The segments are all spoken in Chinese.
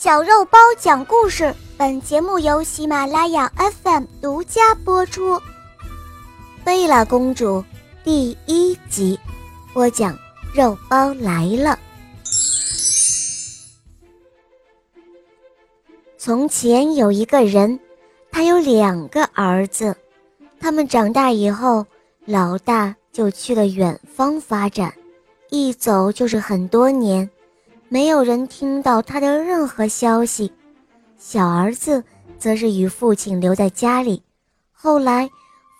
小肉包讲故事，本节目由喜马拉雅 FM 独家播出。贝拉公主第一集，播讲肉包来了。从前有一个人，他有两个儿子，他们长大以后，老大就去了远方发展，一走就是很多年。没有人听到他的任何消息，小儿子则是与父亲留在家里。后来，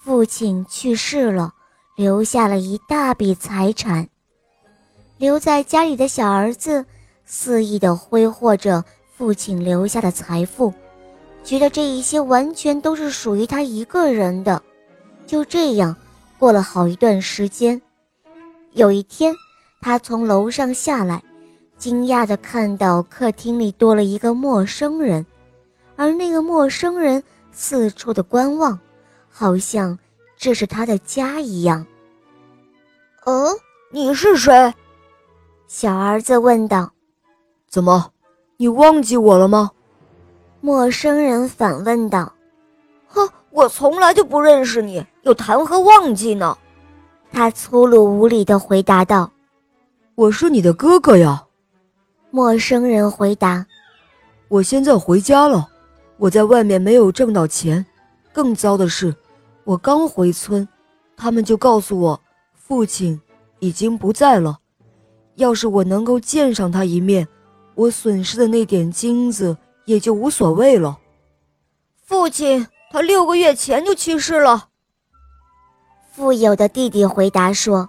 父亲去世了，留下了一大笔财产。留在家里的小儿子肆意地挥霍着父亲留下的财富，觉得这一些完全都是属于他一个人的。就这样过了好一段时间。有一天，他从楼上下来。惊讶地看到客厅里多了一个陌生人，而那个陌生人四处的观望，好像这是他的家一样。嗯，你是谁？小儿子问道。怎么，你忘记我了吗？陌生人反问道。哼，我从来就不认识你，又谈何忘记呢？他粗鲁无礼地回答道。我是你的哥哥呀。陌生人回答：“我现在回家了，我在外面没有挣到钱。更糟的是，我刚回村，他们就告诉我，父亲已经不在了。要是我能够见上他一面，我损失的那点金子也就无所谓了。”父亲，他六个月前就去世了。富有的弟弟回答说：“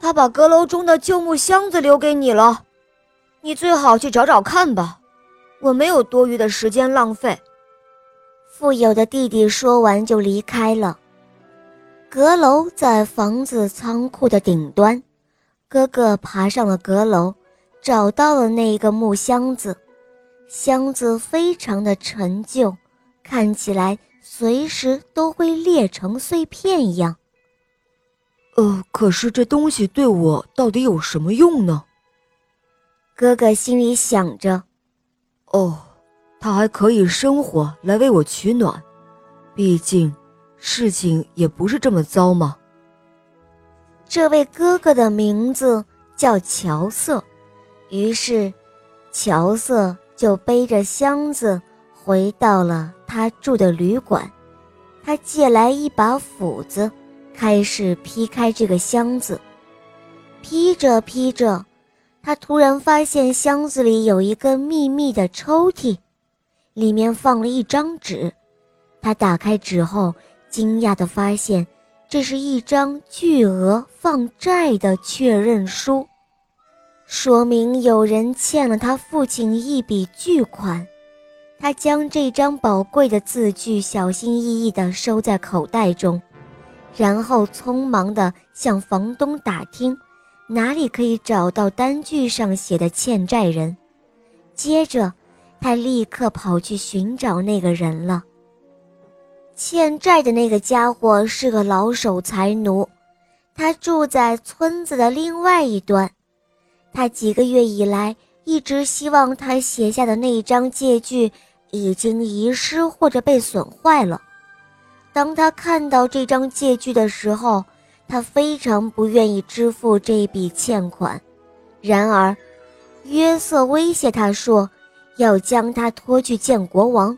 他把阁楼中的旧木箱子留给你了。”你最好去找找看吧，我没有多余的时间浪费。富有的弟弟说完就离开了。阁楼在房子仓库的顶端，哥哥爬上了阁楼，找到了那一个木箱子。箱子非常的陈旧，看起来随时都会裂成碎片一样。呃，可是这东西对我到底有什么用呢？哥哥心里想着：“哦，他还可以生火来为我取暖，毕竟事情也不是这么糟嘛。”这位哥哥的名字叫乔瑟，于是乔瑟就背着箱子回到了他住的旅馆。他借来一把斧子，开始劈开这个箱子，劈着劈着。他突然发现箱子里有一个秘密的抽屉，里面放了一张纸。他打开纸后，惊讶地发现这是一张巨额放债的确认书，说明有人欠了他父亲一笔巨款。他将这张宝贵的字据小心翼翼地收在口袋中，然后匆忙地向房东打听。哪里可以找到单据上写的欠债人？接着，他立刻跑去寻找那个人了。欠债的那个家伙是个老守财奴，他住在村子的另外一端。他几个月以来一直希望他写下的那张借据已经遗失或者被损坏了。当他看到这张借据的时候，他非常不愿意支付这笔欠款，然而，约瑟威胁他说，要将他拖去见国王。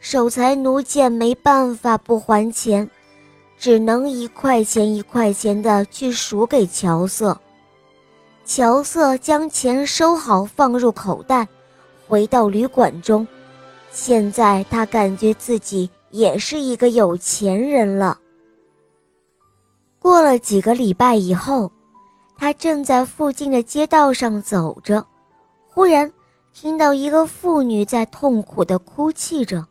守财奴见没办法不还钱，只能一块钱一块钱的去数给乔瑟。乔瑟将钱收好，放入口袋，回到旅馆中。现在他感觉自己也是一个有钱人了。过了几个礼拜以后，他正在附近的街道上走着，忽然听到一个妇女在痛苦地哭泣着。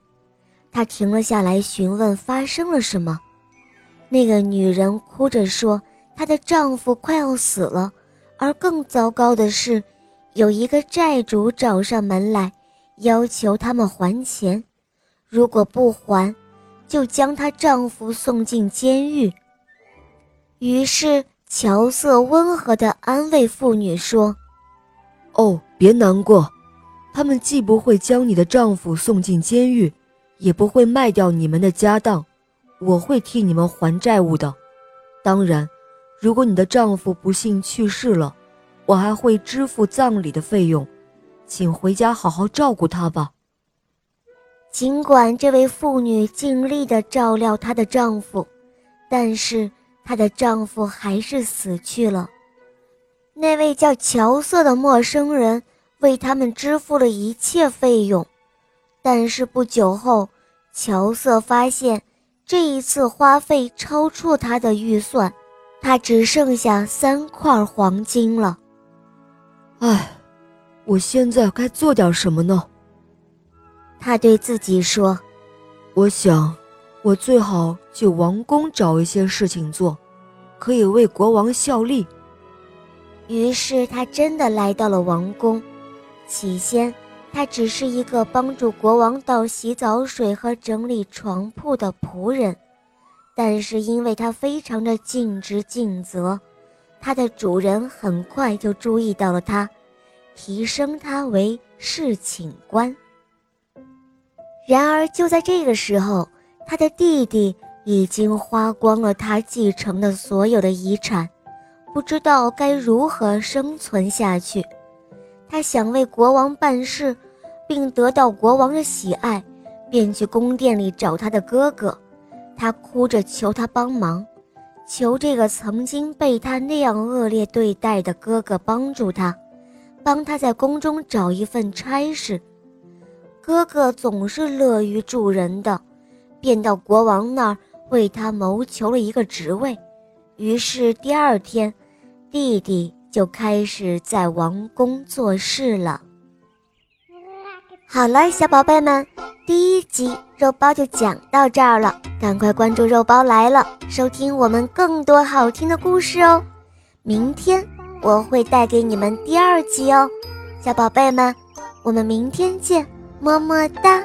他停了下来，询问发生了什么。那个女人哭着说，她的丈夫快要死了，而更糟糕的是，有一个债主找上门来，要求他们还钱，如果不还，就将她丈夫送进监狱。于是，乔瑟温和地安慰妇女说：“哦，别难过，他们既不会将你的丈夫送进监狱，也不会卖掉你们的家当。我会替你们还债务的。当然，如果你的丈夫不幸去世了，我还会支付葬礼的费用。请回家好好照顾他吧。尽管这位妇女尽力地照料她的丈夫，但是她的丈夫还是死去了。那位叫乔瑟的陌生人为他们支付了一切费用，但是不久后，乔瑟发现这一次花费超出他的预算，他只剩下三块黄金了。唉，我现在该做点什么呢？他对自己说：“我想，我最好去王宫找一些事情做，可以为国王效力。”于是他真的来到了王宫。起先，他只是一个帮助国王倒洗澡水和整理床铺的仆人，但是因为他非常的尽职尽责，他的主人很快就注意到了他，提升他为侍寝官。然而，就在这个时候，他的弟弟已经花光了他继承的所有的遗产，不知道该如何生存下去。他想为国王办事，并得到国王的喜爱，便去宫殿里找他的哥哥。他哭着求他帮忙，求这个曾经被他那样恶劣对待的哥哥帮助他，帮他在宫中找一份差事。哥哥总是乐于助人的，便到国王那儿为他谋求了一个职位。于是第二天，弟弟就开始在王宫做事了。好了，小宝贝们，第一集肉包就讲到这儿了，赶快关注肉包来了，收听我们更多好听的故事哦。明天我会带给你们第二集哦，小宝贝们，我们明天见。么么哒。